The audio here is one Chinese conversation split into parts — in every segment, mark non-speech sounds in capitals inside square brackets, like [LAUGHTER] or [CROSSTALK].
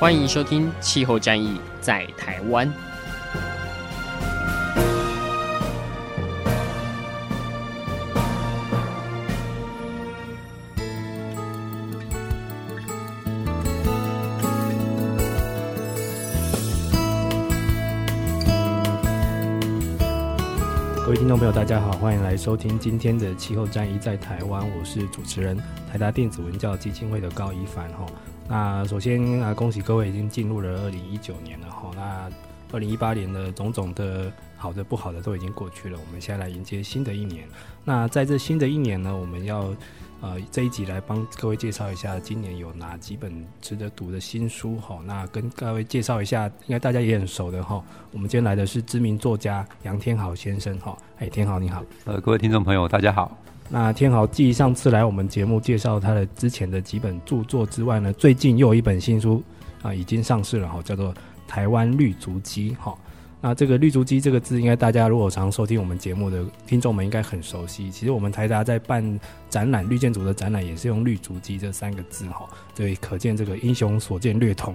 欢迎收听《气候战役在台湾》。各位听众朋友，大家好，欢迎来收听今天的气候战役在台湾。我是主持人台达电子文教基金会的高一凡哈。那首先啊，恭喜各位已经进入了二零一九年了哈。那二零一八年的种种的好的不好的都已经过去了，我们现在来迎接新的一年。那在这新的一年呢，我们要。呃，这一集来帮各位介绍一下今年有哪几本值得读的新书哈。那跟各位介绍一下，应该大家也很熟的哈。我们今天来的是知名作家杨天豪先生哈。哎，天豪你好。呃，各位听众朋友大家好。那天豪继上次来我们节目介绍他的之前的几本著作之外呢，最近又有一本新书啊、呃、已经上市了哈，叫做《台湾绿竹鸡》哈。那这个绿竹鸡这个字，应该大家如果常收听我们节目的听众们应该很熟悉。其实我们台达在办展览，绿建筑的展览也是用绿竹鸡这三个字哈，所以可见这个英雄所见略同。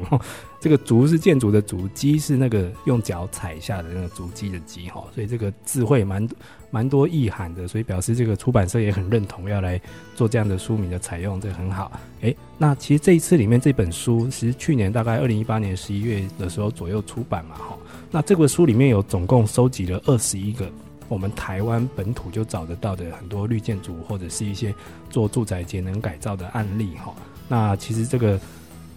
这个竹是建筑的竹，鸡是那个用脚踩下的那个竹鸡的鸡哈，所以这个智慧蛮蛮多意涵的，所以表示这个出版社也很认同要来做这样的书名的采用，这很好。诶，那其实这一次里面这本书，其实去年大概二零一八年十一月的时候左右出版嘛哈。那这个书里面有总共收集了二十一个我们台湾本土就找得到的很多绿建筑或者是一些做住宅节能改造的案例哈。那其实这个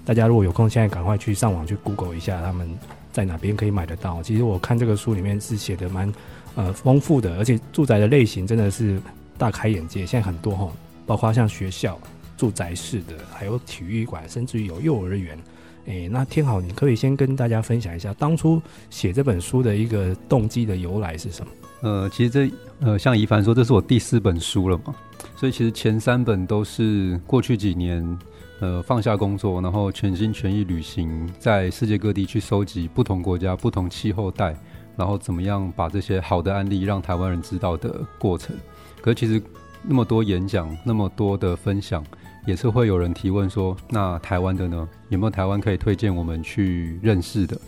大家如果有空，现在赶快去上网去 Google 一下，他们在哪边可以买得到。其实我看这个书里面是写的蛮呃丰富的，而且住宅的类型真的是大开眼界。现在很多哈，包括像学校、住宅式的，还有体育馆，甚至于有幼儿园。诶、那天好，你可以先跟大家分享一下当初写这本书的一个动机的由来是什么？呃，其实这呃，像宜凡说，这是我第四本书了嘛，所以其实前三本都是过去几年呃放下工作，然后全心全意旅行，在世界各地去收集不同国家、不同气候带，然后怎么样把这些好的案例让台湾人知道的过程。可其实那么多演讲，那么多的分享。也是会有人提问说，那台湾的呢？有没有台湾可以推荐我们去认识的？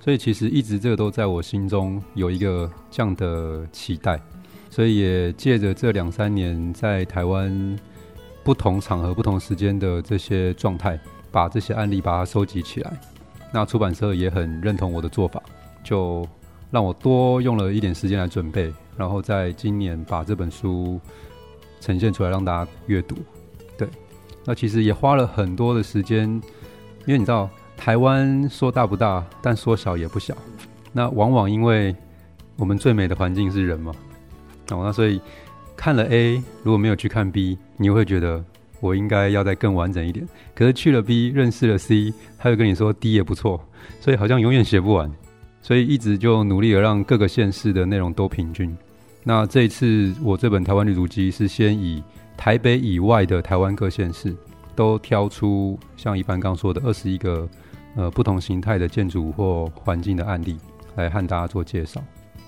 所以其实一直这个都在我心中有一个这样的期待，所以也借着这两三年在台湾不同场合、不同时间的这些状态，把这些案例把它收集起来。那出版社也很认同我的做法，就让我多用了一点时间来准备，然后在今年把这本书呈现出来让大家阅读。对那其实也花了很多的时间，因为你知道台湾说大不大，但说小也不小。那往往因为我们最美的环境是人嘛，哦，那所以看了 A 如果没有去看 B，你会觉得我应该要再更完整一点。可是去了 B，认识了 C，他又跟你说 D 也不错，所以好像永远写不完。所以一直就努力的让各个县市的内容都平均。那这一次我这本台湾绿足机是先以。台北以外的台湾各县市，都挑出像一般刚说的二十一个呃不同形态的建筑或环境的案例，来和大家做介绍。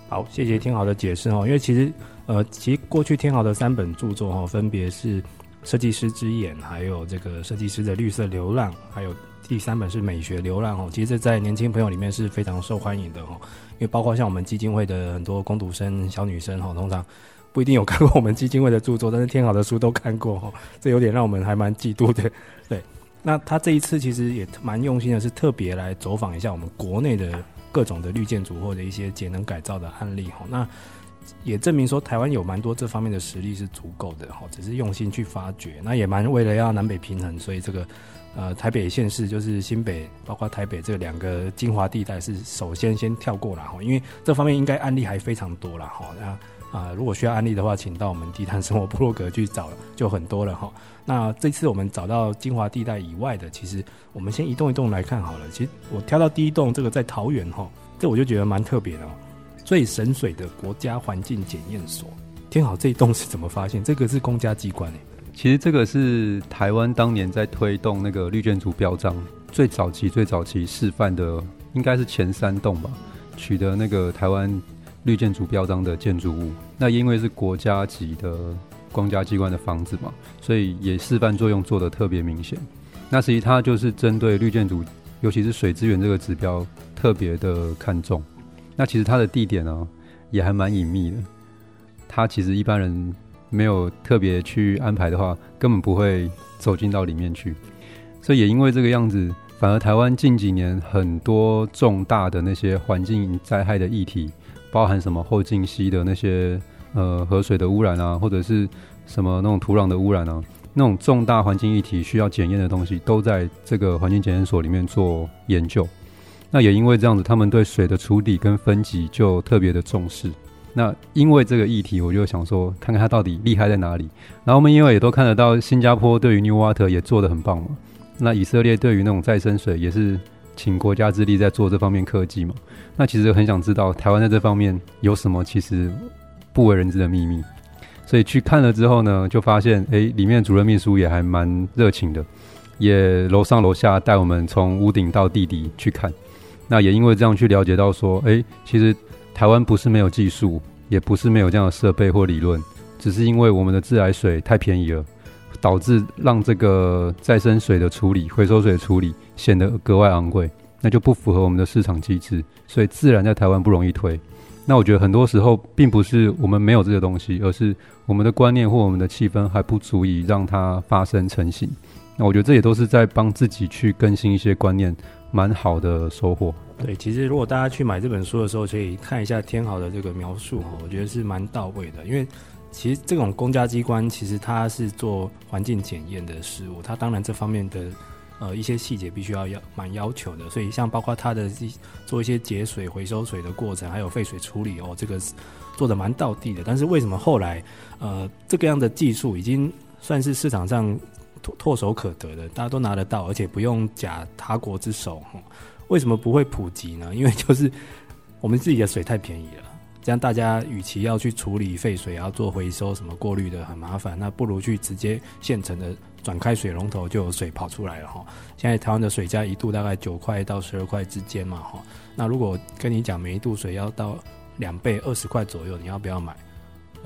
好，谢谢天豪的解释哦。因为其实呃，其实过去天豪的三本著作哈，分别是《设计师之眼》，还有这个《设计师的绿色流浪》，还有第三本是《美学流浪》哦。其实在年轻朋友里面是非常受欢迎的哦，因为包括像我们基金会的很多工读生、小女生哈，通常。不一定有看过我们基金会的著作，但是天好的书都看过哦，这有点让我们还蛮嫉妒的。对，那他这一次其实也蛮用心的，是特别来走访一下我们国内的各种的绿建筑或者一些节能改造的案例哈。那也证明说台湾有蛮多这方面的实力是足够的哈，只是用心去发掘。那也蛮为了要南北平衡，所以这个呃台北县市就是新北，包括台北这两个精华地带是首先先跳过了哈，因为这方面应该案例还非常多了哈。那啊，如果需要案例的话，请到我们低碳生活部落格去找，就很多了哈。那这次我们找到精华地带以外的，其实我们先一栋一栋来看好了。其实我挑到第一栋这个在桃园哈，这我就觉得蛮特别的。最省水的国家环境检验所，天好，这一栋是怎么发现？这个是公家机关诶。其实这个是台湾当年在推动那个绿建筑标章最早期、最早期示范的，应该是前三栋吧，取得那个台湾绿建筑标章的建筑物。那因为是国家级的。公家机关的房子嘛，所以也示范作用做得特别明显。那实际它就是针对绿建筑，尤其是水资源这个指标特别的看重。那其实它的地点呢、也还蛮隐秘的。它其实一般人没有特别去安排的话，根本不会走进到里面去。所以也因为这个样子，反而台湾近几年很多重大的那些环境灾害的议题，包含什么后劲溪的那些。呃，河水的污染啊，或者是什么那种土壤的污染啊，那种重大环境议题需要检验的东西，都在这个环境检验所里面做研究。那也因为这样子，他们对水的处理跟分级就特别的重视。那因为这个议题，我就想说，看看它到底厉害在哪里。然后我们因为也都看得到，新加坡对于 New Water 也做得很棒嘛。那以色列对于那种再生水也是请国家之力在做这方面科技嘛。那其实很想知道，台湾在这方面有什么？其实。不为人知的秘密，所以去看了之后呢，就发现，哎，里面主任秘书也还蛮热情的，也楼上楼下带我们从屋顶到地底去看。那也因为这样去了解到说，哎，其实台湾不是没有技术，也不是没有这样的设备或理论，只是因为我们的自来水太便宜了，导致让这个再生水的处理、回收水的处理显得格外昂贵，那就不符合我们的市场机制，所以自然在台湾不容易推。那我觉得很多时候并不是我们没有这些东西，而是我们的观念或我们的气氛还不足以让它发生成型。那我觉得这也都是在帮自己去更新一些观念，蛮好的收获。对，其实如果大家去买这本书的时候，可以看一下天豪的这个描述，我觉得是蛮到位的。因为其实这种公家机关其实它是做环境检验的事务，它当然这方面的。呃，一些细节必须要要蛮要求的，所以像包括它的做一些节水、回收水的过程，还有废水处理哦，这个做的蛮到地的。但是为什么后来呃这个样的技术已经算是市场上唾手可得的，大家都拿得到，而且不用假他国之手，为什么不会普及呢？因为就是我们自己的水太便宜了。这样大家与其要去处理废水，要做回收什么过滤的很麻烦，那不如去直接现成的转开水龙头就有水跑出来了哈。现在台湾的水价一度大概九块到十二块之间嘛哈。那如果跟你讲每一度水要到两倍二十块左右，你要不要买？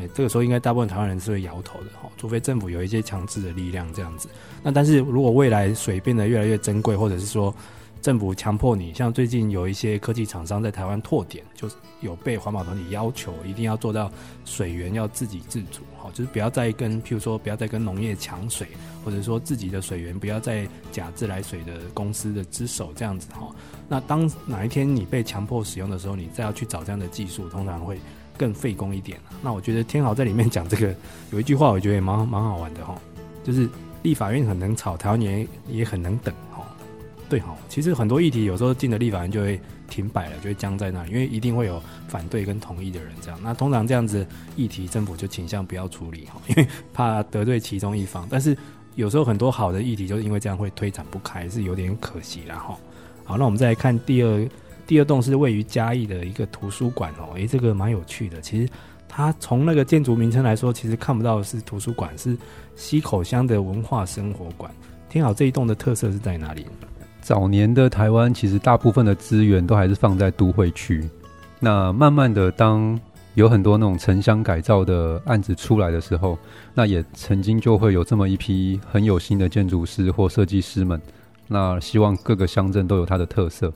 这个时候应该大部分台湾人是会摇头的哈，除非政府有一些强制的力量这样子。那但是如果未来水变得越来越珍贵，或者是说，政府强迫你，像最近有一些科技厂商在台湾拓点，就是有被环保团体要求一定要做到水源要自给自足，好，就是不要再跟，譬如说不要再跟农业抢水，或者说自己的水源不要再假自来水的公司的之手这样子哈。那当哪一天你被强迫使用的时候，你再要去找这样的技术，通常会更费工一点。那我觉得天豪在里面讲这个有一句话，我觉得也蛮蛮好玩的哈，就是立法院很能吵，台湾也也很能等哈。对哈，其实很多议题有时候进了立法院就会停摆了，就会僵在那里，因为一定会有反对跟同意的人这样。那通常这样子议题，政府就倾向不要处理哈，因为怕得罪其中一方。但是有时候很多好的议题，就是因为这样会推展不开，是有点可惜了哈。好，那我们再来看第二第二栋是位于嘉义的一个图书馆哦，诶，这个蛮有趣的。其实它从那个建筑名称来说，其实看不到是图书馆，是溪口乡的文化生活馆。听好，这一栋的特色是在哪里？早年的台湾，其实大部分的资源都还是放在都会区。那慢慢的，当有很多那种城乡改造的案子出来的时候，那也曾经就会有这么一批很有心的建筑师或设计师们。那希望各个乡镇都有它的特色。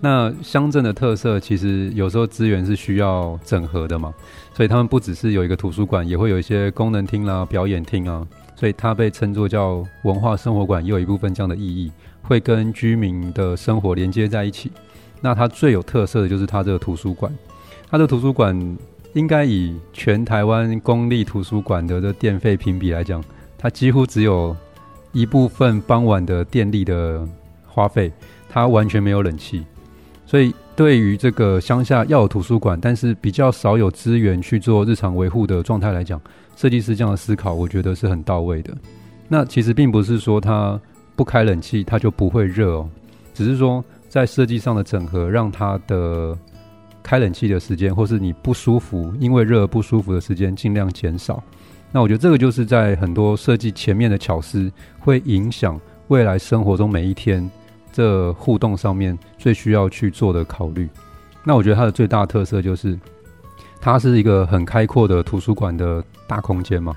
那乡镇的特色，其实有时候资源是需要整合的嘛，所以他们不只是有一个图书馆，也会有一些功能厅啦、表演厅啊，所以它被称作叫文化生活馆，也有一部分这样的意义。会跟居民的生活连接在一起。那它最有特色的就是它这个图书馆。它的图书馆应该以全台湾公立图书馆的这电费评比来讲，它几乎只有一部分傍晚的电力的花费，它完全没有冷气。所以对于这个乡下要有图书馆，但是比较少有资源去做日常维护的状态来讲，设计师这样的思考，我觉得是很到位的。那其实并不是说它不开冷气它就不会热哦，只是说在设计上的整合，让它的开冷气的时间，或是你不舒服因为热而不舒服的时间尽量减少。那我觉得这个就是在很多设计前面的巧思，会影响未来生活中每一天这互动上面最需要去做的考虑。那我觉得它的最大特色就是，它是一个很开阔的图书馆的大空间嘛，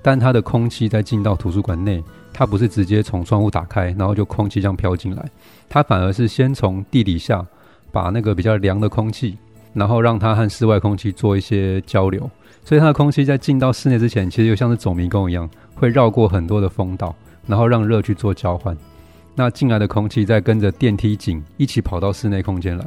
但它的空气在进到图书馆内，它不是直接从窗户打开，然后就空气这样飘进来，它反而是先从地底下把那个比较凉的空气，然后让它和室外空气做一些交流。所以它的空气在进到室内之前，其实就像是走迷宫一样，会绕过很多的风道，然后让热去做交换。那进来的空气再跟着电梯井一起跑到室内空间来，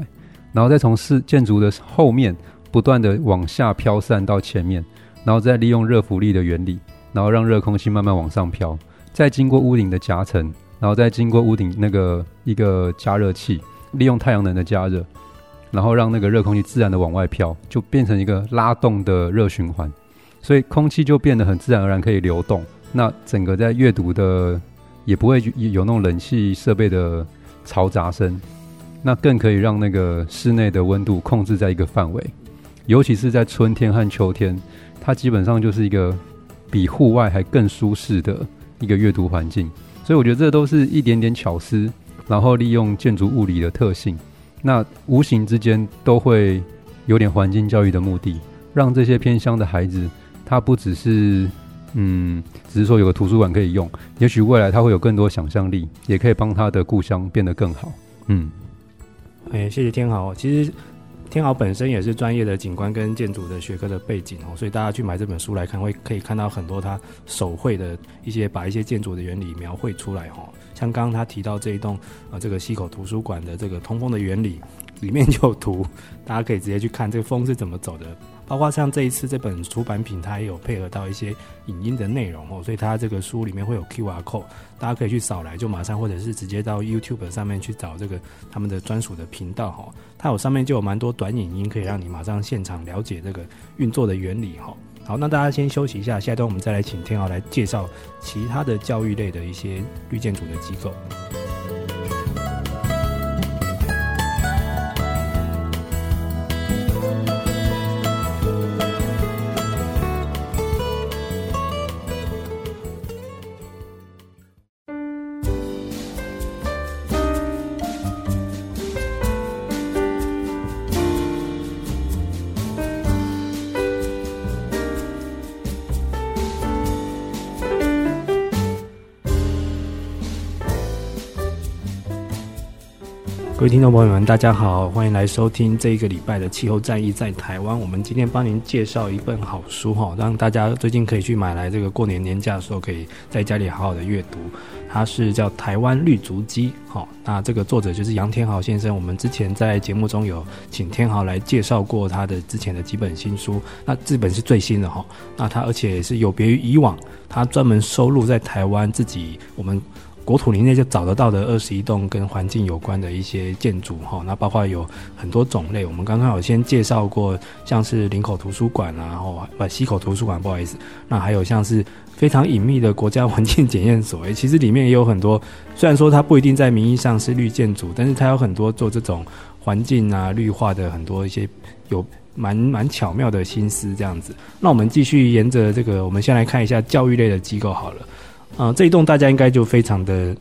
然后再从室建筑的后面不断的往下飘散到前面，然后再利用热浮力的原理，然后让热空气慢慢往上飘，再经过屋顶的夹层，然后再经过屋顶那个一个加热器，利用太阳能的加热。然后让那个热空气自然的往外飘，就变成一个拉动的热循环，所以空气就变得很自然而然可以流动。那整个在阅读的 [CLEARS THROAT] [LAUGHS] 也不会有那种冷气设备的嘈杂声，那更可以让那个室内的温度控制在一个范围。尤其是在春天和秋天，它基本上就是一个比户外还更舒适的一个阅读环境。所以我觉得这都是一点点巧思，然后利用建筑物理的特性。那无形之间都会有点环境教育的目的，让这些偏乡的孩子，他不只是嗯，只是说有个图书馆可以用，也许未来他会有更多想象力，也可以帮他的故乡变得更好。嗯，哎，谢谢天豪。其实天豪本身也是专业的景观跟建筑的学科的背景哦，所以大家去买这本书来看，会可以看到很多他手绘的一些把一些建筑的原理描绘出来哈。像刚刚他提到这一栋呃这个溪口图书馆的这个通风的原理，里面就有图，大家可以直接去看这个风是怎么走的。包括像这一次这本出版品，它也有配合到一些影音的内容哦，所以它这个书里面会有 QR code，大家可以去扫来，就马上或者是直接到 YouTube 上面去找这个他们的专属的频道哈。它有上面就有蛮多短影音，可以让你马上现场了解这个运作的原理哈。好，那大家先休息一下，下一段我们再来请天豪来介绍其他的教育类的一些绿建筑的机构。各位听众朋友们，大家好，欢迎来收听这一个礼拜的气候战役在台湾。我们今天帮您介绍一本好书哈，让大家最近可以去买来，这个过年年假的时候可以在家里好好的阅读。它是叫《台湾绿足迹》哈，那这个作者就是杨天豪先生。我们之前在节目中有请天豪来介绍过他的之前的几本新书，那这本是最新的哈。那他而且也是有别于以往，他专门收录在台湾自己我们。国土林内就找得到的二十一栋跟环境有关的一些建筑哈，那包括有很多种类。我们刚刚有先介绍过，像是林口图书馆啊，哦不西口图书馆，不好意思。那还有像是非常隐秘的国家环境检验所，诶，其实里面也有很多，虽然说它不一定在名义上是绿建筑，但是它有很多做这种环境啊绿化的很多一些有蛮蛮巧妙的心思这样子。那我们继续沿着这个，我们先来看一下教育类的机构好了。啊、这一栋大家应该就非常的，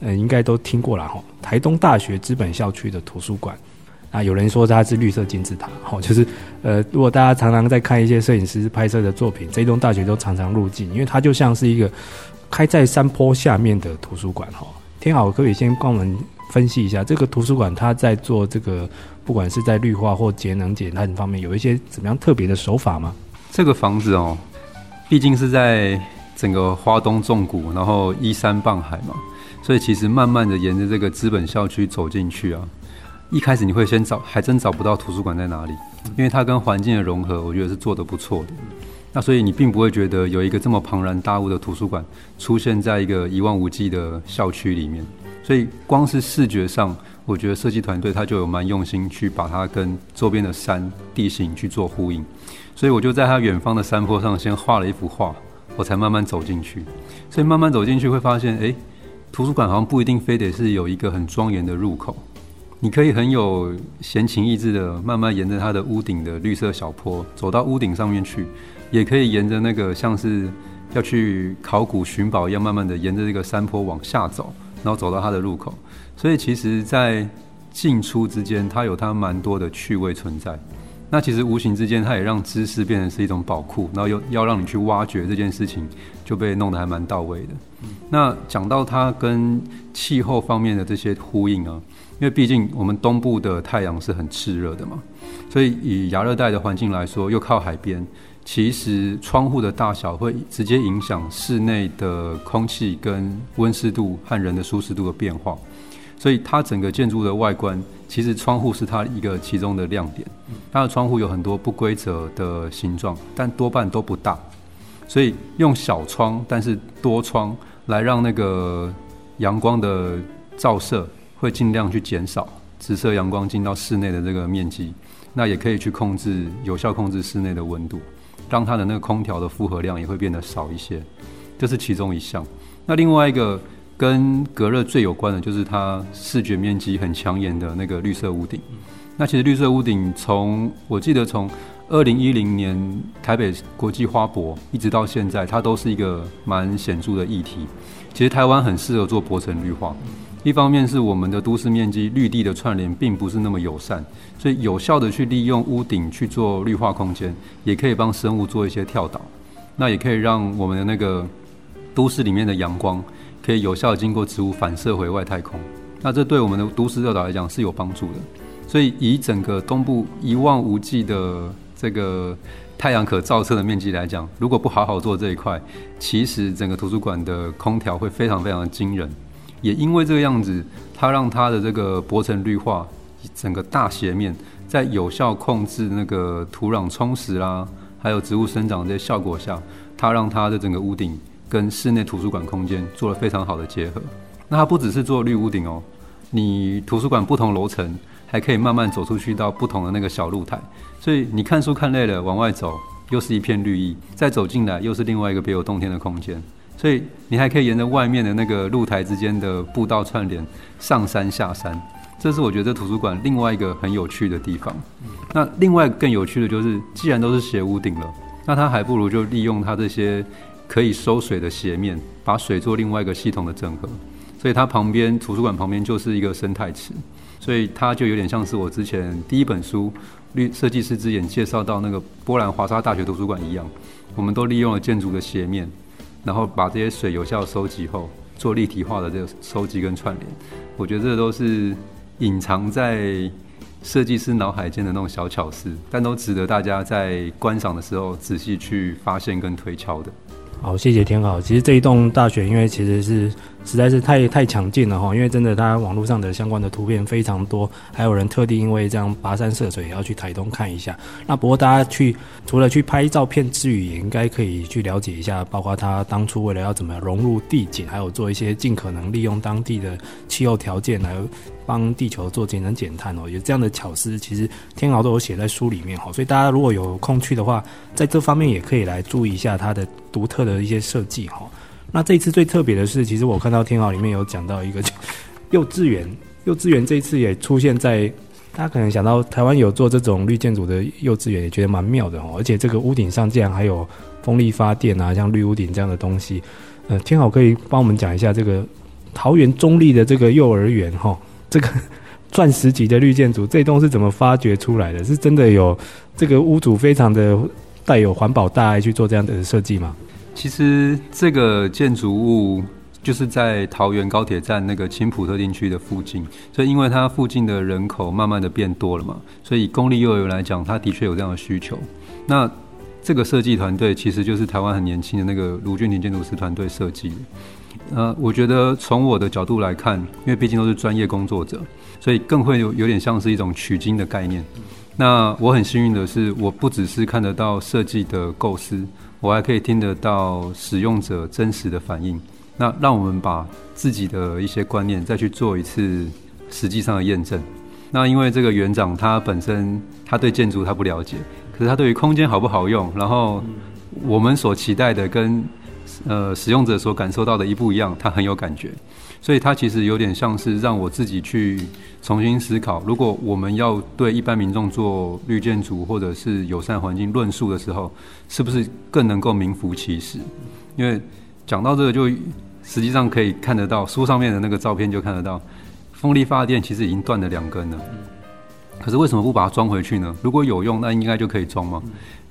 呃，应该都听过了哈。台东大学资本校区的图书馆，啊，有人说它是绿色金字塔，哈，就是，呃，如果大家常常在看一些摄影师拍摄的作品，这一栋大学都常常入镜，因为它就像是一个开在山坡下面的图书馆，哈。天豪，可不可以先帮我们分析一下这个图书馆，它在做这个，不管是在绿化或节能减碳方面，有一些怎么样特别的手法吗？这个房子哦，毕竟是在。整个花东纵谷，然后依山傍海嘛，所以其实慢慢的沿着这个资本校区走进去啊，一开始你会先找，还真找不到图书馆在哪里，因为它跟环境的融合，我觉得是做得不错的。那所以你并不会觉得有一个这么庞然大物的图书馆出现在一个一望无际的校区里面，所以光是视觉上，我觉得设计团队他就有蛮用心去把它跟周边的山地形去做呼应。所以我就在他远方的山坡上先画了一幅画，我才慢慢走进去。所以慢慢走进去会发现，哎，图书馆好像不一定非得是有一个很庄严的入口，你可以很有闲情逸致的慢慢沿着它的屋顶的绿色小坡走到屋顶上面去，也可以沿着那个像是要去考古寻宝一样，慢慢的沿着这个山坡往下走，然后走到它的入口。所以其实，在进出之间，它有它蛮多的趣味存在。那其实无形之间，它也让知识变成是一种宝库，然后又要让你去挖掘这件事情，就被弄得还蛮到位的。那讲到它跟气候方面的这些呼应啊，因为毕竟我们东部的太阳是很炽热的嘛，所以以亚热带的环境来说，又靠海边，其实窗户的大小会直接影响室内的空气跟温湿度和人的舒适度的变化。所以它整个建筑的外观，其实窗户是它一个其中的亮点。它的窗户有很多不规则的形状，但多半都不大。所以用小窗，但是多窗，来让那个阳光的照射会尽量去减少直射阳光进到室内的这个面积。那也可以去控制，有效控制室内的温度，让它的那个空调的负荷量也会变得少一些。这是其中一项。那另外一个。跟隔热最有关的就是它视觉面积很抢眼的那个绿色屋顶。那其实绿色屋顶从我记得从二零一零年台北国际花博一直到现在，它都是一个蛮显著的议题。其实台湾很适合做柏层绿化，一方面是我们的都市面积绿地的串联并不是那么友善，所以有效的去利用屋顶去做绿化空间，也可以帮生物做一些跳岛，那也可以让我们的那个都市里面的阳光。可以有效经过植物反射回外太空，那这对我们的都市热岛来讲是有帮助的。所以以整个东部一望无际的这个太阳可照射的面积来讲，如果不好好做这一块，其实整个图书馆的空调会非常非常的惊人。也因为这个样子，它让它的这个薄层绿化整个大斜面，在有效控制那个土壤充实啦，还有植物生长这些效果下，它让它的整个屋顶。跟室内图书馆空间做了非常好的结合。那它不只是做绿屋顶哦，你图书馆不同楼层还可以慢慢走出去到不同的那个小露台，所以你看书看累了往外走，又是一片绿意；再走进来又是另外一个别有洞天的空间。所以你还可以沿着外面的那个露台之间的步道串联上山下山，这是我觉得图书馆另外一个很有趣的地方。那另外更有趣的就是，既然都是斜屋顶了，那它还不如就利用它这些。可以收水的斜面，把水做另外一个系统的整合，所以它旁边图书馆旁边就是一个生态池，所以它就有点像是我之前第一本书《绿设计师之眼》介绍到那个波兰华沙大学图书馆一样，我们都利用了建筑的斜面，然后把这些水有效收集后，做立体化的这个收集跟串联。我觉得这都是隐藏在设计师脑海间的那种小巧思，但都值得大家在观赏的时候仔细去发现跟推敲的。好，谢谢天好。其实这一栋大学，因为其实是实在是太太抢镜了哈，因为真的它网络上的相关的图片非常多，还有人特地因为这样跋山涉水要去台东看一下。那不过大家去除了去拍照片之余，也应该可以去了解一下，包括他当初为了要怎么融入地景，还有做一些尽可能利用当地的气候条件来。帮地球做节能减碳哦，有这样的巧思，其实天豪都有写在书里面哈，所以大家如果有空去的话，在这方面也可以来注意一下它的独特的一些设计哈。那这一次最特别的是，其实我看到天豪里面有讲到一个 [LAUGHS] 幼稚园，幼稚园这一次也出现在大家可能想到台湾有做这种绿建筑的幼稚园，也觉得蛮妙的哦。而且这个屋顶上竟然还有风力发电啊，像绿屋顶这样的东西，呃，天豪可以帮我们讲一下这个桃园中立的这个幼儿园哈。[LAUGHS] 这个钻石级的绿建筑，这栋是怎么发掘出来的？是真的有这个屋主非常的带有环保大爱去做这样的设计吗？其实这个建筑物就是在桃园高铁站那个青埔特定区的附近，所以因为它附近的人口慢慢的变多了嘛，所以公立幼儿园来讲，它的确有这样的需求。那这个设计团队其实就是台湾很年轻的那个卢俊廷建筑师团队设计的。呃，我觉得从我的角度来看，因为毕竟都是专业工作者，所以更会有有点像是一种取经的概念。那我很幸运的是，我不只是看得到设计的构思，我还可以听得到使用者真实的反应，那让我们把自己的一些观念再去做一次实际上的验证。那因为这个园长他本身他对建筑他不了解，可是他对于空间好不好用，然后我们所期待的跟呃使用者所感受到的一不一样，他很有感觉。所以它其实有点像是让我自己去重新思考，如果我们要对一般民众做绿建筑或者是友善环境论述的时候，是不是更能够名副其实？因为讲到这个，就实际上可以看得到书上面的那个照片，就看得到风力发电其实已经断了两根了。可是为什么不把它装回去呢？如果有用，那应该就可以装吗？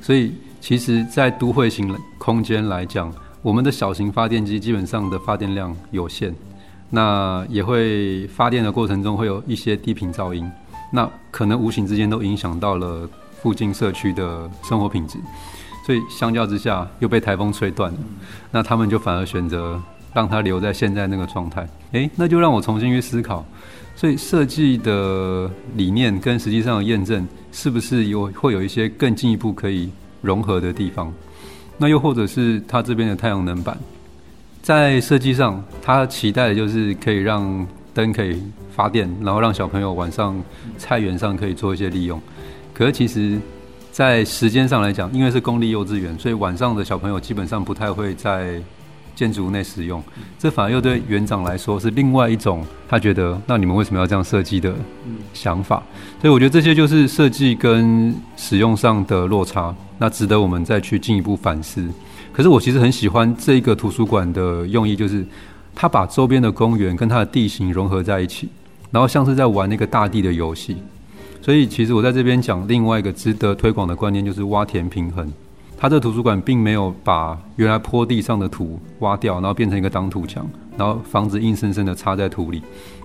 所以其实，在都会型空间来讲，我们的小型发电机基本上的发电量有限。那也会发电的过程中会有一些低频噪音，那可能无形之间都影响到了附近社区的生活品质，所以相较之下又被台风吹断了，那他们就反而选择让它留在现在那个状态。诶，那就让我重新去思考，所以设计的理念跟实际上的验证是不是有会有一些更进一步可以融合的地方？那又或者是它这边的太阳能板？在设计上，他期待的就是可以让灯可以发电，然后让小朋友晚上菜园上可以做一些利用。可是其实，在时间上来讲，因为是公立幼稚园，所以晚上的小朋友基本上不太会在建筑物内使用。这反而又对园长来说是另外一种他觉得，那你们为什么要这样设计的想法。所以我觉得这些就是设计跟使用上的落差，那值得我们再去进一步反思。可是我其实很喜欢这个图书馆的用意，就是它把周边的公园跟它的地形融合在一起，然后像是在玩那个大地的游戏。所以其实我在这边讲另外一个值得推广的观念，就是挖田平衡。它这图书馆并没有把原来坡地上的土挖掉，然后变成一个挡土墙，然后房子硬生生的插在土里。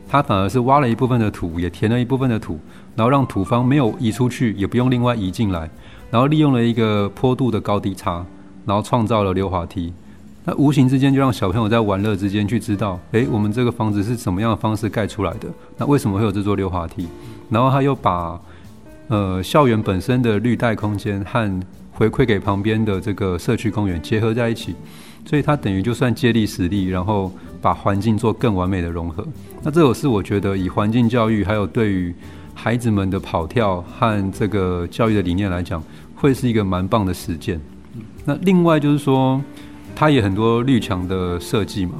它反而是挖了一部分的土，也填了一部分的土，然后让土方没有移出去，也不用另外移进来，然后利用了一个坡度的高低差。然后创造了溜滑梯，那无形之间就让小朋友在玩乐之间去知道，诶，我们这个房子是什么样的方式盖出来的？那为什么会有这座溜滑梯？然后他又把呃校园本身的绿带空间和回馈给旁边的这个社区公园结合在一起，所以他等于就算借力使力，然后把环境做更完美的融合。那这个是我觉得以环境教育还有对于孩子们的跑跳和这个教育的理念来讲，会是一个蛮棒的实践。那另外就是说，它也很多绿墙的设计嘛。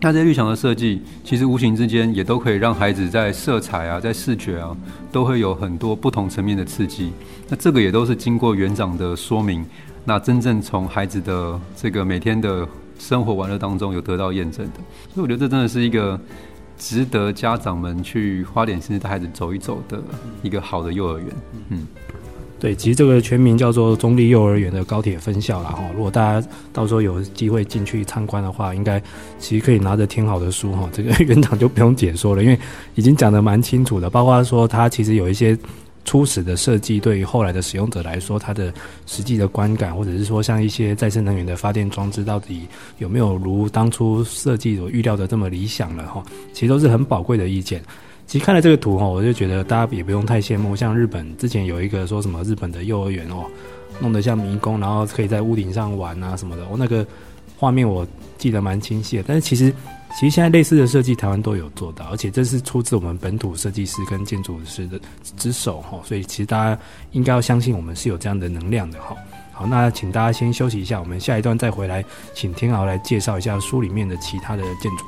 那这些绿墙的设计，其实无形之间也都可以让孩子在色彩啊，在视觉啊，都会有很多不同层面的刺激。那这个也都是经过园长的说明，那真正从孩子的这个每天的生活玩乐当中有得到验证的。所以我觉得这真的是一个值得家长们去花点心思带孩子走一走的一个好的幼儿园。嗯。对，其实这个全名叫做中立幼儿园的高铁分校啦哈。如果大家到时候有机会进去参观的话，应该其实可以拿着听好的书哈，这个 [LAUGHS] 园长就不用解说了，因为已经讲得蛮清楚的。包括说他其实有一些初始的设计，对于后来的使用者来说，他的实际的观感，或者是说像一些再生能源的发电装置，到底有没有如当初设计所预料的这么理想了哈？其实都是很宝贵的意见。其实看了这个图哈，我就觉得大家也不用太羡慕。像日本之前有一个说什么日本的幼儿园哦，弄得像迷宫，然后可以在屋顶上玩啊什么的。我、那个画面我记得蛮清晰的。但是其实，其实现在类似的设计台湾都有做到，而且这是出自我们本土设计师跟建筑师的之手哈。所以其实大家应该要相信我们是有这样的能量的哈。好，那请大家先休息一下，我们下一段再回来，请天豪来介绍一下书里面的其他的建筑。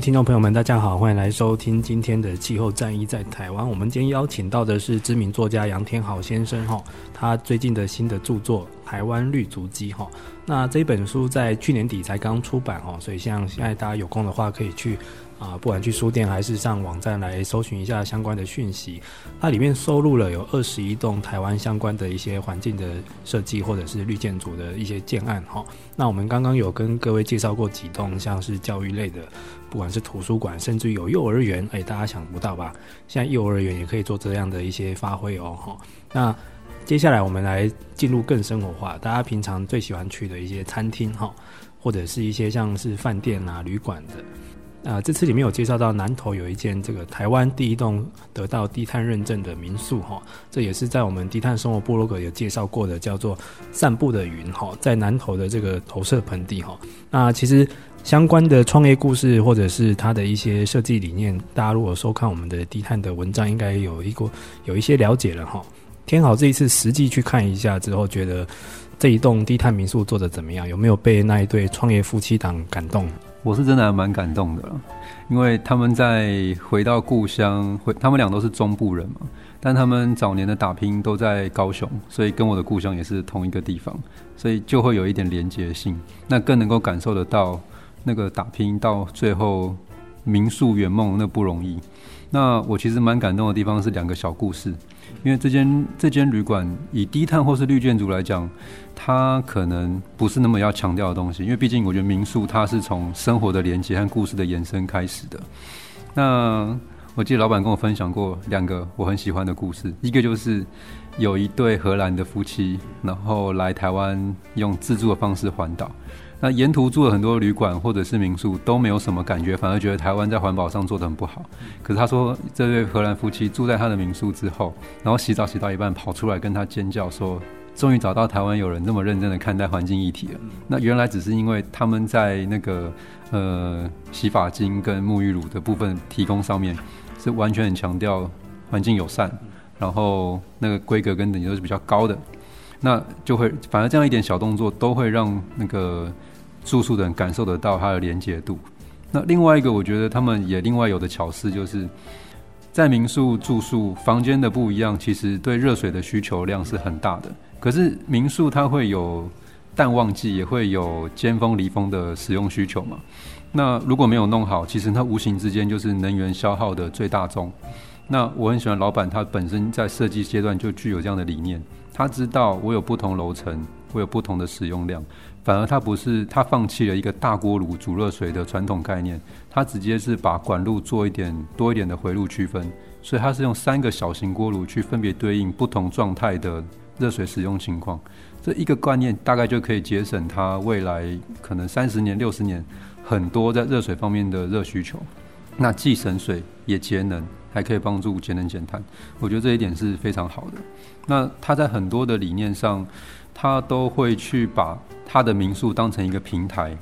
听众朋友们，大家好，欢迎来收听今天的《气候战役在台湾》。我们今天邀请到的是知名作家杨天豪先生，哈，他最近的新的著作《台湾绿足迹哈。那这本书在去年底才刚出版哈，所以像现在大家有空的话，可以去。啊，不管去书店还是上网站来搜寻一下相关的讯息，它里面收录了有二十一栋台湾相关的一些环境的设计或者是绿建筑的一些建案哈。那我们刚刚有跟各位介绍过几栋，像是教育类的，不管是图书馆，甚至有幼儿园，哎，大家想不到吧？现在幼儿园也可以做这样的一些发挥哦哈。那接下来我们来进入更生活化，大家平常最喜欢去的一些餐厅哈，或者是一些像是饭店啊、旅馆的。啊、这次里面有介绍到南投有一间这个台湾第一栋得到低碳认证的民宿哈，这也是在我们低碳生活部落格有介绍过的，叫做散步的云哈，在南投的这个投射盆地哈。那其实相关的创业故事或者是它的一些设计理念，大家如果收看我们的低碳的文章，应该有一个有一些了解了哈。天豪这一次实际去看一下之后，觉得这一栋低碳民宿做的怎么样？有没有被那一对创业夫妻档感动？我是真的还蛮感动的，因为他们在回到故乡，回他们俩都是中部人嘛，但他们早年的打拼都在高雄，所以跟我的故乡也是同一个地方，所以就会有一点连结性，那更能够感受得到那个打拼到最后民宿圆梦那不容易。那我其实蛮感动的地方是两个小故事。因为这间这间旅馆以低碳或是绿建筑来讲，它可能不是那么要强调的东西。因为毕竟我觉得民宿它是从生活的连接和故事的延伸开始的。那我记得老板跟我分享过两个我很喜欢的故事，一个就是有一对荷兰的夫妻，然后来台湾用自助的方式环岛。那沿途住了很多旅馆或者是民宿都没有什么感觉，反而觉得台湾在环保上做的很不好。可是他说，这对荷兰夫妻住在他的民宿之后，然后洗澡洗到一半跑出来跟他尖叫说：“终于找到台湾有人这么认真的看待环境议题了。”那原来只是因为他们在那个呃洗发精跟沐浴乳的部分提供上面是完全很强调环境友善，然后那个规格跟等级都是比较高的，那就会反而这样一点小动作都会让那个。住宿的人感受得到它的连接度。那另外一个，我觉得他们也另外有的巧思，就是在民宿住宿房间的不一样，其实对热水的需求量是很大的。可是民宿它会有淡旺季，也会有尖峰离峰的使用需求嘛。那如果没有弄好，其实它无形之间就是能源消耗的最大宗。那我很喜欢老板，他本身在设计阶段就具有这样的理念，他知道我有不同楼层，我有不同的使用量。反而他不是，他放弃了一个大锅炉煮热水的传统概念，他直接是把管路做一点多一点的回路区分，所以他是用三个小型锅炉去分别对应不同状态的热水使用情况。这一个观念大概就可以节省他未来可能三十年、六十年很多在热水方面的热需求。那既省水也节能，还可以帮助节能减碳。我觉得这一点是非常好的。那他在很多的理念上，他都会去把他的民宿当成一个平台，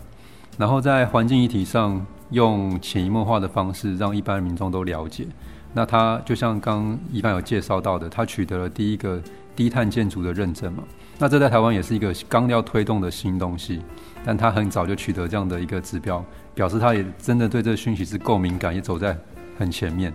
然后在环境议题上用潜移默化的方式让一般民众都了解。那他就像刚一般有介绍到的，他取得了第一个低碳建筑的认证嘛。那这在台湾也是一个刚要推动的新东西，但他很早就取得这样的一个指标，表示他也真的对这个讯息是够敏感，也走在很前面。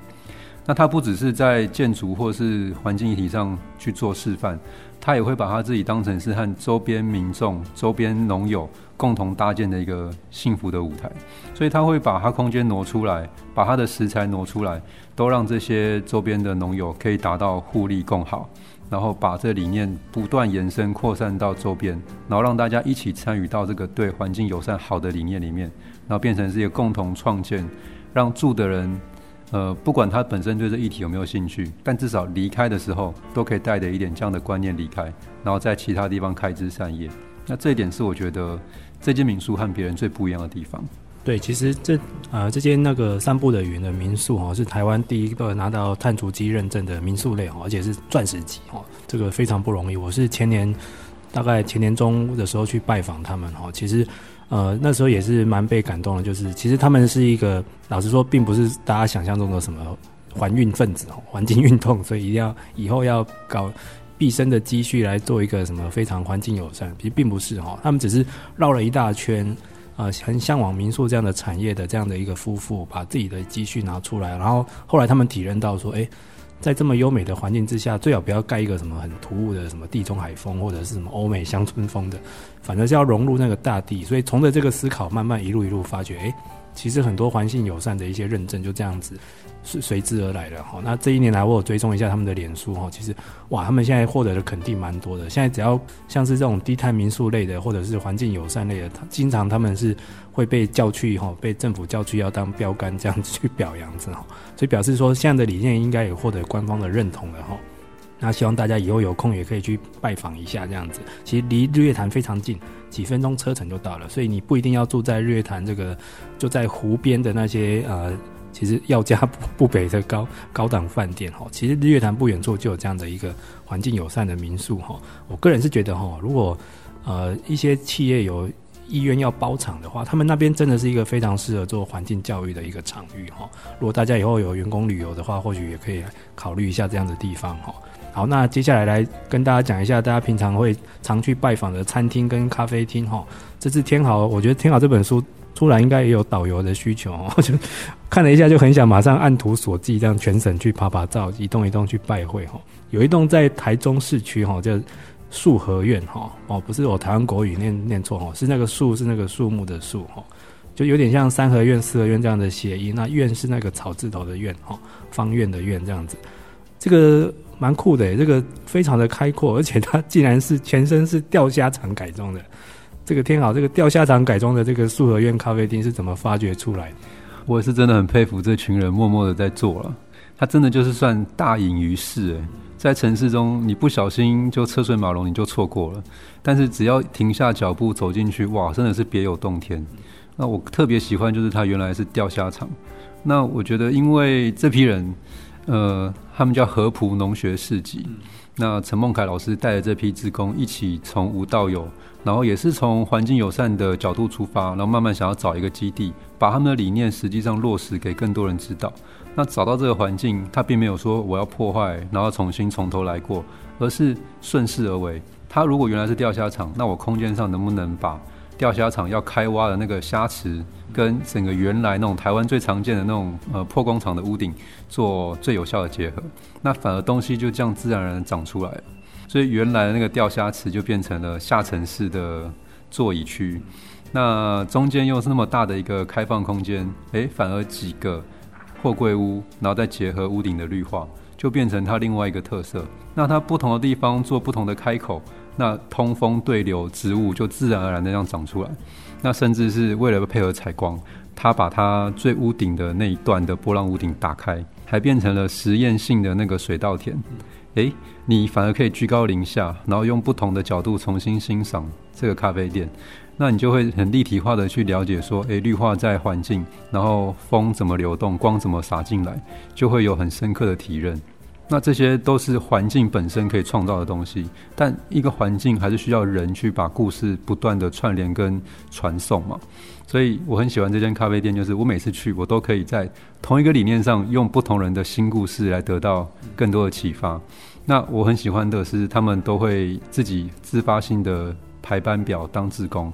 那他不只是在建筑或是环境议题上去做示范。他也会把他自己当成是和周边民众、周边农友共同搭建的一个幸福的舞台，所以他会把他空间挪出来，把他的食材挪出来，都让这些周边的农友可以达到互利共好，然后把这理念不断延伸扩散到周边，然后让大家一起参与到这个对环境友善好的理念里面，然后变成是一个共同创建，让住的人。呃，不管他本身对这议题有没有兴趣，但至少离开的时候都可以带着一点这样的观念离开，然后在其他地方开枝散叶。那这一点是我觉得这间民宿和别人最不一样的地方。对，其实这呃这间那个散步的云的民宿哈，是台湾第一个拿到碳足迹认证的民宿类哈，而且是钻石级哈，这个非常不容易。我是前年大概前年中的时候去拜访他们哈，其实。呃，那时候也是蛮被感动的，就是其实他们是一个，老实说，并不是大家想象中的什么环运分子哦，环境运动，所以一定要以后要搞毕生的积蓄来做一个什么非常环境友善，其实并不是哈，他们只是绕了一大圈，呃，很向往民宿这样的产业的这样的一个夫妇，把自己的积蓄拿出来，然后后来他们体认到说，哎，在这么优美的环境之下，最好不要盖一个什么很突兀的什么地中海风或者是什么欧美乡村风的，反正是要融入那个大地。所以从着这个思考，慢慢一路一路发觉，哎，其实很多环境友善的一些认证就这样子。是随之而来的哈。那这一年来，我有追踪一下他们的脸书哈。其实，哇，他们现在获得的肯定蛮多的。现在只要像是这种低碳民宿类的，或者是环境友善类的，经常他们是会被叫去哈，被政府叫去要当标杆这样子去表扬着哈。所以表示说，现在的理念应该也获得官方的认同了哈。那希望大家以后有空也可以去拜访一下这样子。其实离日月潭非常近，几分钟车程就到了。所以你不一定要住在日月潭这个就在湖边的那些呃。其实要价不不菲的高 [LAUGHS] 高档饭店哈，其实日月潭不远处就有这样的一个环境友善的民宿哈。我个人是觉得哈，如果呃一些企业有意愿要包场的话，他们那边真的是一个非常适合做环境教育的一个场域哈。如果大家以后有员工旅游的话，或许也可以考虑一下这样的地方哈。好，那接下来来跟大家讲一下，大家平常会常去拜访的餐厅跟咖啡厅哈。这次天豪，我觉得天豪这本书。出来应该也有导游的需求，[LAUGHS] 我就看了一下，就很想马上按图索骥，这样全省去爬爬照，一栋一栋去拜会哈。有一栋在台中市区哈，叫树和苑哈哦，不是我台湾国语念念错哈，是那个树是那个树木的树哈，就有点像三合院、四合院这样的谐音。那院是那个草字头的院哈，方院的院这样子，这个蛮酷的，这个非常的开阔，而且它竟然是全身是钓虾场改装的。这个天好，这个钓虾场改装的这个素和苑咖啡厅是怎么发掘出来的？我也是真的很佩服这群人默默的在做了。他真的就是算大隐于市诶，在城市中你不小心就车水马龙你就错过了，但是只要停下脚步走进去，哇，真的是别有洞天。那我特别喜欢就是他原来是钓虾场。那我觉得因为这批人，呃，他们叫合浦农学市集。那陈梦凯老师带着这批职工一起从无到有。然后也是从环境友善的角度出发，然后慢慢想要找一个基地，把他们的理念实际上落实给更多人知道。那找到这个环境，他并没有说我要破坏，然后重新从头来过，而是顺势而为。他如果原来是钓虾场，那我空间上能不能把钓虾场要开挖的那个虾池，跟整个原来那种台湾最常见的那种呃破工厂的屋顶做最有效的结合？那反而东西就这样自然而然长出来。所以原来的那个钓虾池就变成了下沉式的座椅区，那中间又是那么大的一个开放空间，诶，反而几个货柜屋，然后再结合屋顶的绿化，就变成它另外一个特色。那它不同的地方做不同的开口，那通风对流植物就自然而然的这样长出来。那甚至是为了配合采光，他把它最屋顶的那一段的波浪屋顶打开，还变成了实验性的那个水稻田。诶，你反而可以居高临下，然后用不同的角度重新欣赏这个咖啡店，那你就会很立体化的去了解说，诶，绿化在环境，然后风怎么流动，光怎么洒进来，就会有很深刻的体认。那这些都是环境本身可以创造的东西，但一个环境还是需要人去把故事不断的串联跟传送嘛。所以我很喜欢这间咖啡店，就是我每次去，我都可以在同一个理念上，用不同人的新故事来得到更多的启发。那我很喜欢的是，他们都会自己自发性的排班表当志工，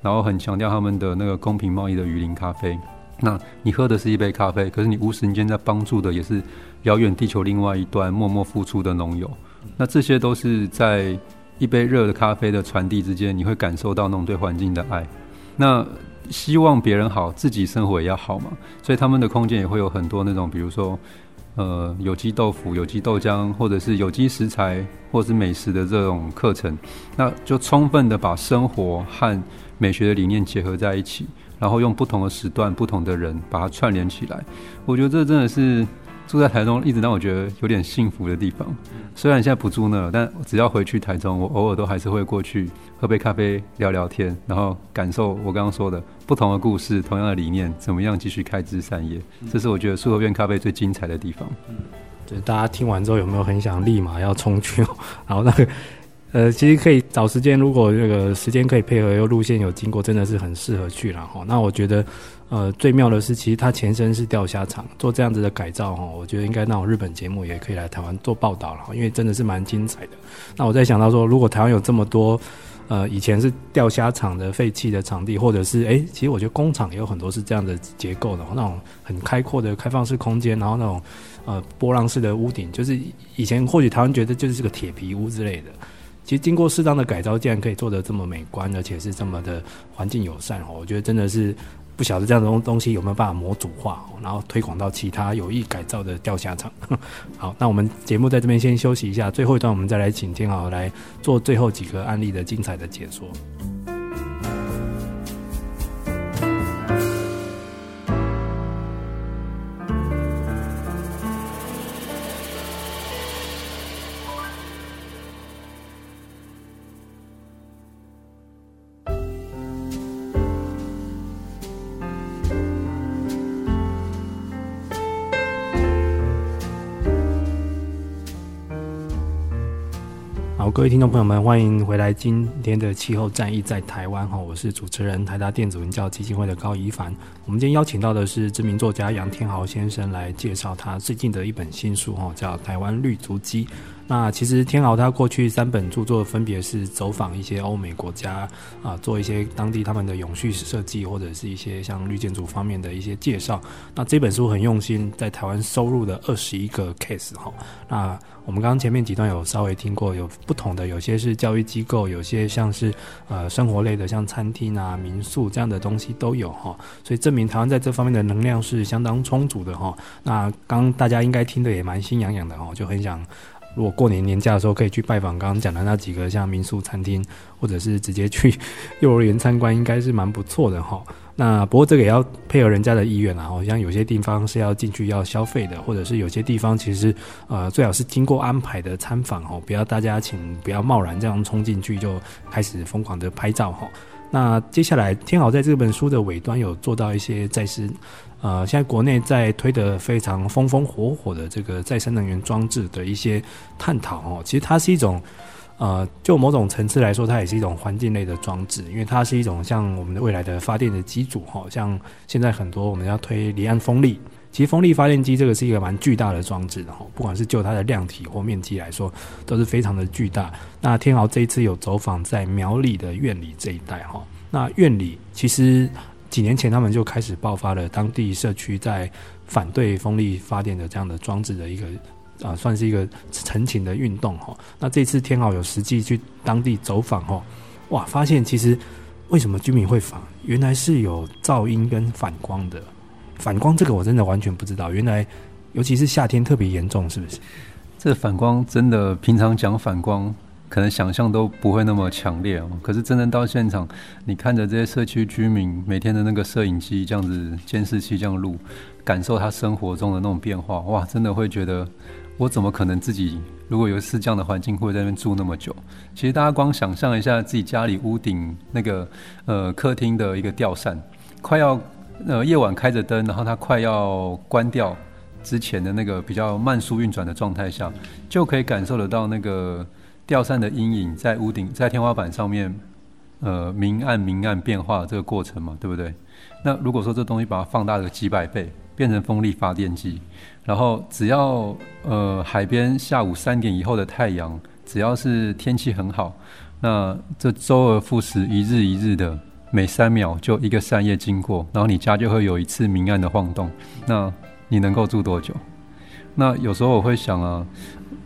然后很强调他们的那个公平贸易的雨林咖啡。那你喝的是一杯咖啡，可是你无形间在帮助的也是遥远地球另外一端默默付出的农友。那这些都是在一杯热的咖啡的传递之间，你会感受到那种对环境的爱。那希望别人好，自己生活也要好嘛，所以他们的空间也会有很多那种，比如说，呃，有机豆腐、有机豆浆，或者是有机食材，或者是美食的这种课程，那就充分的把生活和美学的理念结合在一起，然后用不同的时段、不同的人把它串联起来。我觉得这真的是。住在台中一直让我觉得有点幸福的地方，虽然现在不住那了，但只要回去台中，我偶尔都还是会过去喝杯咖啡、聊聊天，然后感受我刚刚说的不同的故事、同样的理念，怎么样继续开枝散叶。这是我觉得树和院咖啡最精彩的地方。嗯，对，大家听完之后有没有很想立马要冲去？[LAUGHS] 然后那个呃，其实可以找时间，如果那个时间可以配合，又路线有经过，真的是很适合去了哈。那我觉得。呃，最妙的是，其实它前身是钓虾场，做这样子的改造哈，我觉得应该那种日本节目也可以来台湾做报道了，因为真的是蛮精彩的。那我在想到说，如果台湾有这么多呃以前是钓虾场的废弃的场地，或者是哎，其实我觉得工厂也有很多是这样的结构的，那种很开阔的开放式空间，然后那种呃波浪式的屋顶，就是以前或许台湾觉得就是这个铁皮屋之类的，其实经过适当的改造，竟然可以做得这么美观，而且是这么的环境友善哦，我觉得真的是。不晓得这样的东东西有没有办法模组化，然后推广到其他有意改造的钓虾场。[LAUGHS] 好，那我们节目在这边先休息一下，最后一段我们再来请天豪来做最后几个案例的精彩的解说。各位听众朋友们，欢迎回来！今天的气候战役在台湾哈，我是主持人台达电子文教基金会的高怡凡。我们今天邀请到的是知名作家杨天豪先生来介绍他最近的一本新书哈，叫《台湾绿足迹》。那其实天豪他过去三本著作分别是走访一些欧美国家啊，做一些当地他们的永续设计，或者是一些像绿建筑方面的一些介绍。那这本书很用心，在台湾收录了二十一个 case 哈。那我们刚刚前面几段有稍微听过，有不同的，有些是教育机构，有些像是呃生活类的，像餐厅啊、民宿这样的东西都有哈。所以证明台湾在这方面的能量是相当充足的哈。那刚大家应该听得也蛮心痒痒的哈，就很想。如果过年年假的时候可以去拜访刚刚讲的那几个像民宿、餐厅，或者是直接去 [LAUGHS] 幼儿园参观，应该是蛮不错的哈。那不过这个也要配合人家的意愿啊，好像有些地方是要进去要消费的，或者是有些地方其实呃最好是经过安排的参访哦，不要大家请不要贸然这样冲进去就开始疯狂的拍照哈。那接下来天豪在这本书的尾端有做到一些再生。呃，现在国内在推的非常风风火火的这个再生能源装置的一些探讨哦，其实它是一种呃，就某种层次来说，它也是一种环境类的装置，因为它是一种像我们的未来的发电的机组哈，像现在很多我们要推离岸风力，其实风力发电机这个是一个蛮巨大的装置的哈，不管是就它的量体或面积来说，都是非常的巨大。那天豪这一次有走访在苗栗的苑里这一带哈，那苑里其实。几年前，他们就开始爆发了当地社区在反对风力发电的这样的装置的一个啊，算是一个陈情的运动哈。那这次天豪有实际去当地走访哈，哇，发现其实为什么居民会反，原来是有噪音跟反光的。反光这个我真的完全不知道，原来尤其是夏天特别严重，是不是？这反光真的，平常讲反光。可能想象都不会那么强烈哦，可是真正到现场，你看着这些社区居民每天的那个摄影机这样子、监视器这样录，感受他生活中的那种变化，哇，真的会觉得，我怎么可能自己如果有一次这样的环境会在那边住那么久？其实大家光想象一下自己家里屋顶那个呃客厅的一个吊扇，快要呃夜晚开着灯，然后它快要关掉之前的那个比较慢速运转的状态下，就可以感受得到那个。吊扇的阴影在屋顶、在天花板上面，呃，明暗明暗变化这个过程嘛，对不对？那如果说这东西把它放大个几百倍，变成风力发电机，然后只要呃海边下午三点以后的太阳，只要是天气很好，那这周而复始，一日一日的，每三秒就一个扇叶经过，然后你家就会有一次明暗的晃动，那你能够住多久？那有时候我会想啊。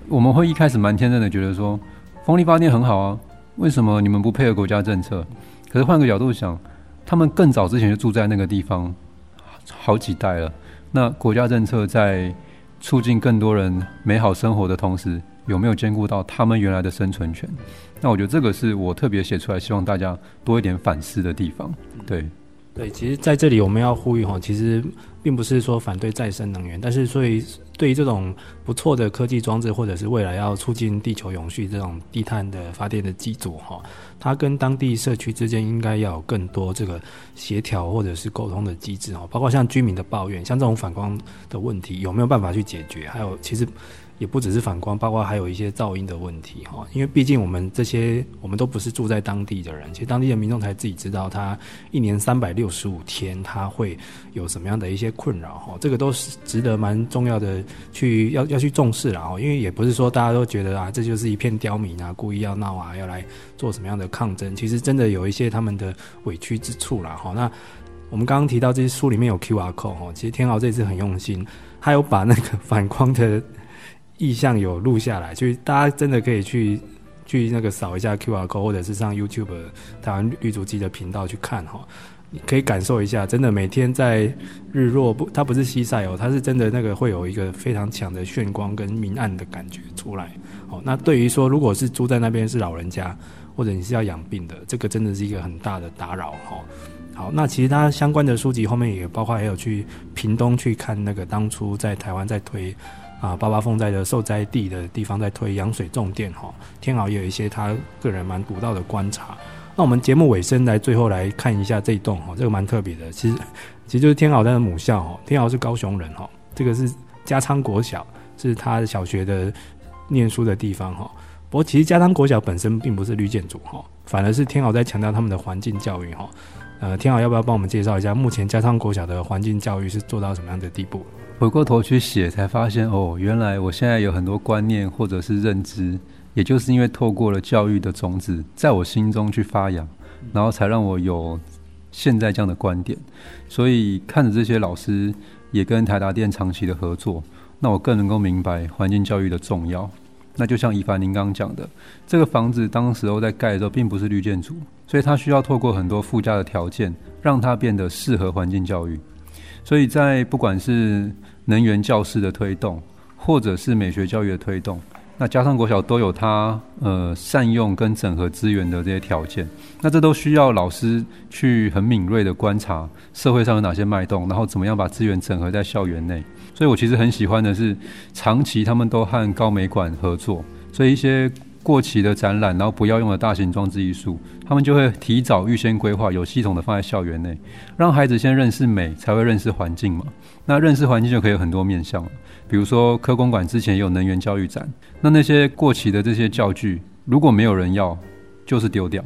我们会一开始蛮天真的觉得说，风力发电很好啊，为什么你们不配合国家政策？可是换个角度想，他们更早之前就住在那个地方，好几代了。那国家政策在促进更多人美好生活的同时，有没有兼顾到他们原来的生存权？那我觉得这个是我特别写出来，希望大家多一点反思的地方。对。对，其实在这里我们要呼吁哈，其实并不是说反对再生能源，但是所以对于这种不错的科技装置，或者是未来要促进地球永续这种低碳的发电的机组哈，它跟当地社区之间应该要有更多这个协调或者是沟通的机制哈，包括像居民的抱怨，像这种反光的问题有没有办法去解决？还有其实。也不只是反光，包括还有一些噪音的问题哈。因为毕竟我们这些我们都不是住在当地的人，其实当地的民众才自己知道，他一年三百六十五天他会有什么样的一些困扰哈，这个都是值得蛮重要的去要要去重视了哈，因为也不是说大家都觉得啊，这就是一片刁民啊，故意要闹啊，要来做什么样的抗争，其实真的有一些他们的委屈之处了哈。那我们刚刚提到这些书里面有 QR code 哈，其实天豪这次很用心，他有把那个反光的意向有录下来，所以大家真的可以去去那个扫一下 QR code，或者是上 YouTube 台湾绿足迹的频道去看哈。你可以感受一下，真的每天在日落不，它不是西晒哦，它是真的那个会有一个非常强的眩光跟明暗的感觉出来。哦，那对于说如果是住在那边是老人家，或者你是要养病的，这个真的是一个很大的打扰。哈，好，那其实它相关的书籍后面也包括还有去屏东去看那个当初在台湾在推啊八八风灾的受灾地的地方在推扬水重电。哈，天豪也有一些他个人蛮独到的观察。那我们节目尾声来最后来看一下这一栋哈，这个蛮特别的。其实，其实就是天豪他的母校哈，天豪是高雄人哈，这个是加昌国小，是他小学的念书的地方哈。不过，其实加昌国小本身并不是绿建组哈，反而是天豪在强调他们的环境教育哈。呃，天豪要不要帮我们介绍一下目前加昌国小的环境教育是做到什么样的地步？回过头去写，才发现哦，原来我现在有很多观念或者是认知。也就是因为透过了教育的种子，在我心中去发芽，然后才让我有现在这样的观点。所以看着这些老师也跟台达电长期的合作，那我更能够明白环境教育的重要。那就像宜凡您刚刚讲的，这个房子当时候在盖的时候并不是绿建筑，所以它需要透过很多附加的条件，让它变得适合环境教育。所以在不管是能源教室的推动，或者是美学教育的推动。那加上国小都有它呃善用跟整合资源的这些条件，那这都需要老师去很敏锐的观察社会上有哪些脉动，然后怎么样把资源整合在校园内。所以我其实很喜欢的是，长期他们都和高美馆合作，所以一些过期的展览，然后不要用的大型装置艺术，他们就会提早预先规划，有系统的放在校园内，让孩子先认识美，才会认识环境嘛。那认识环境就可以有很多面向了。比如说，科工馆之前也有能源教育展，那那些过期的这些教具，如果没有人要，就是丢掉。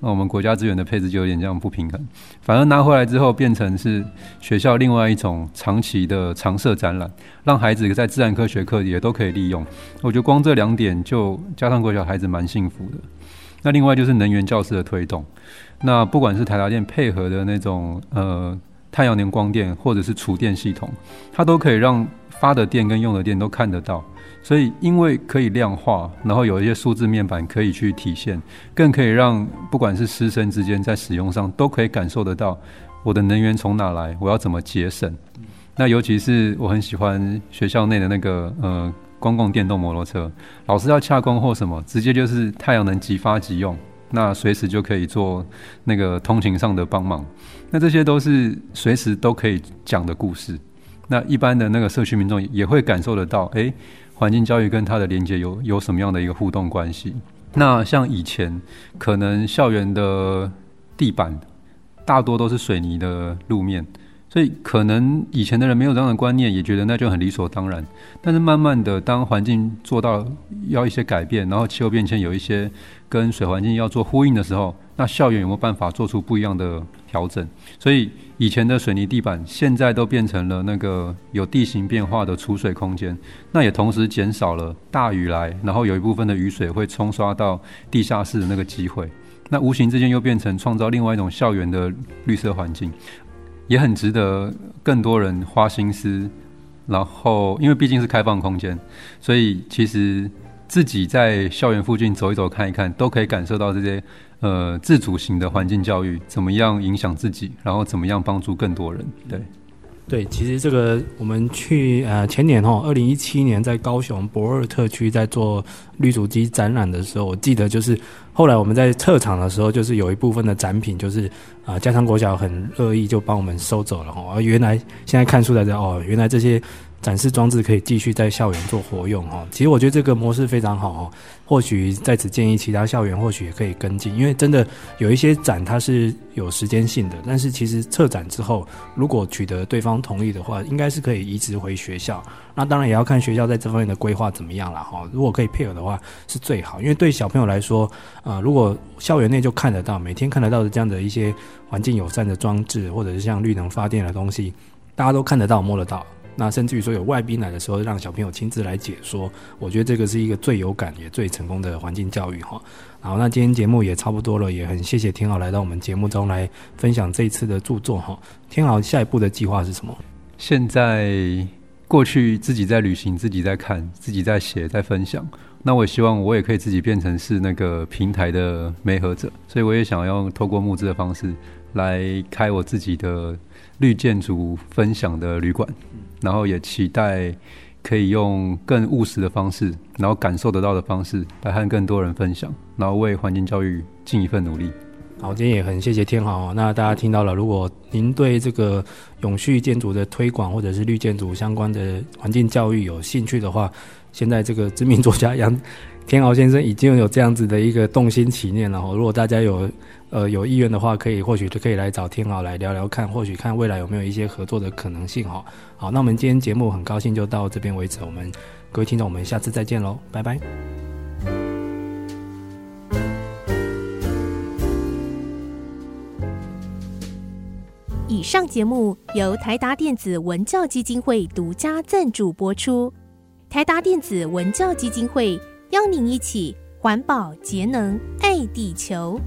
那我们国家资源的配置就有点这样不平衡，反而拿回来之后，变成是学校另外一种长期的常设展览，让孩子在自然科学课也都可以利用。我觉得光这两点就加上国小孩子蛮幸福的。那另外就是能源教室的推动，那不管是台达电配合的那种呃太阳能光电或者是储电系统，它都可以让。发的电跟用的电都看得到，所以因为可以量化，然后有一些数字面板可以去体现，更可以让不管是师生之间在使用上都可以感受得到我的能源从哪来，我要怎么节省。那尤其是我很喜欢学校内的那个呃公共电动摩托车，老师要洽公或什么，直接就是太阳能即发即用，那随时就可以做那个通勤上的帮忙。那这些都是随时都可以讲的故事。那一般的那个社区民众也会感受得到，诶，环境教育跟它的连接有有什么样的一个互动关系？那像以前可能校园的地板大多都是水泥的路面。所以可能以前的人没有这样的观念，也觉得那就很理所当然。但是慢慢的，当环境做到要一些改变，然后气候变迁有一些跟水环境要做呼应的时候，那校园有没有办法做出不一样的调整？所以以前的水泥地板，现在都变成了那个有地形变化的储水空间。那也同时减少了大雨来，然后有一部分的雨水会冲刷到地下室的那个机会。那无形之间又变成创造另外一种校园的绿色环境。也很值得更多人花心思，然后因为毕竟是开放空间，所以其实自己在校园附近走一走、看一看，都可以感受到这些呃自主型的环境教育怎么样影响自己，然后怎么样帮助更多人。对，对，其实这个我们去呃前年哈，二零一七年在高雄博尔特区在做绿主机展览的时候，我记得就是。后来我们在撤场的时候，就是有一部分的展品，就是啊，加昌国小很乐意就帮我们收走了哈。而原来现在看出来的哦，原来这些。展示装置可以继续在校园做活用哦，其实我觉得这个模式非常好哦。或许在此建议其他校园或许也可以跟进，因为真的有一些展它是有时间性的，但是其实撤展之后，如果取得对方同意的话，应该是可以移植回学校。那当然也要看学校在这方面的规划怎么样了哈。如果可以配合的话是最好，因为对小朋友来说，啊，如果校园内就看得到，每天看得到的这样的一些环境友善的装置，或者是像绿能发电的东西。大家都看得到、摸得到。那甚至于说有外宾来的时候，让小朋友亲自来解说，我觉得这个是一个最有感也最成功的环境教育哈。好，那今天节目也差不多了，也很谢谢天豪来到我们节目中来分享这一次的著作哈。天豪下一步的计划是什么？现在过去自己在旅行，自己在看，自己在写，在分享。那我希望我也可以自己变成是那个平台的媒合者，所以我也想要透过募资的方式来开我自己的绿建筑分享的旅馆。然后也期待可以用更务实的方式，然后感受得到的方式来和更多人分享，然后为环境教育尽一份努力。好，今天也很谢谢天豪。那大家听到了，如果您对这个永续建筑的推广或者是绿建筑相关的环境教育有兴趣的话，现在这个知名作家杨天豪先生已经有这样子的一个动心起念了。如果大家有呃有意愿的话，可以或许就可以来找天豪来聊聊看，或许看未来有没有一些合作的可能性哈。好，那我们今天节目很高兴就到这边为止，我们各位听众，我们下次再见喽，拜拜。以上节目由台达电子文教基金会独家赞助播出。台达电子文教基金会邀您一起环保节能爱地球。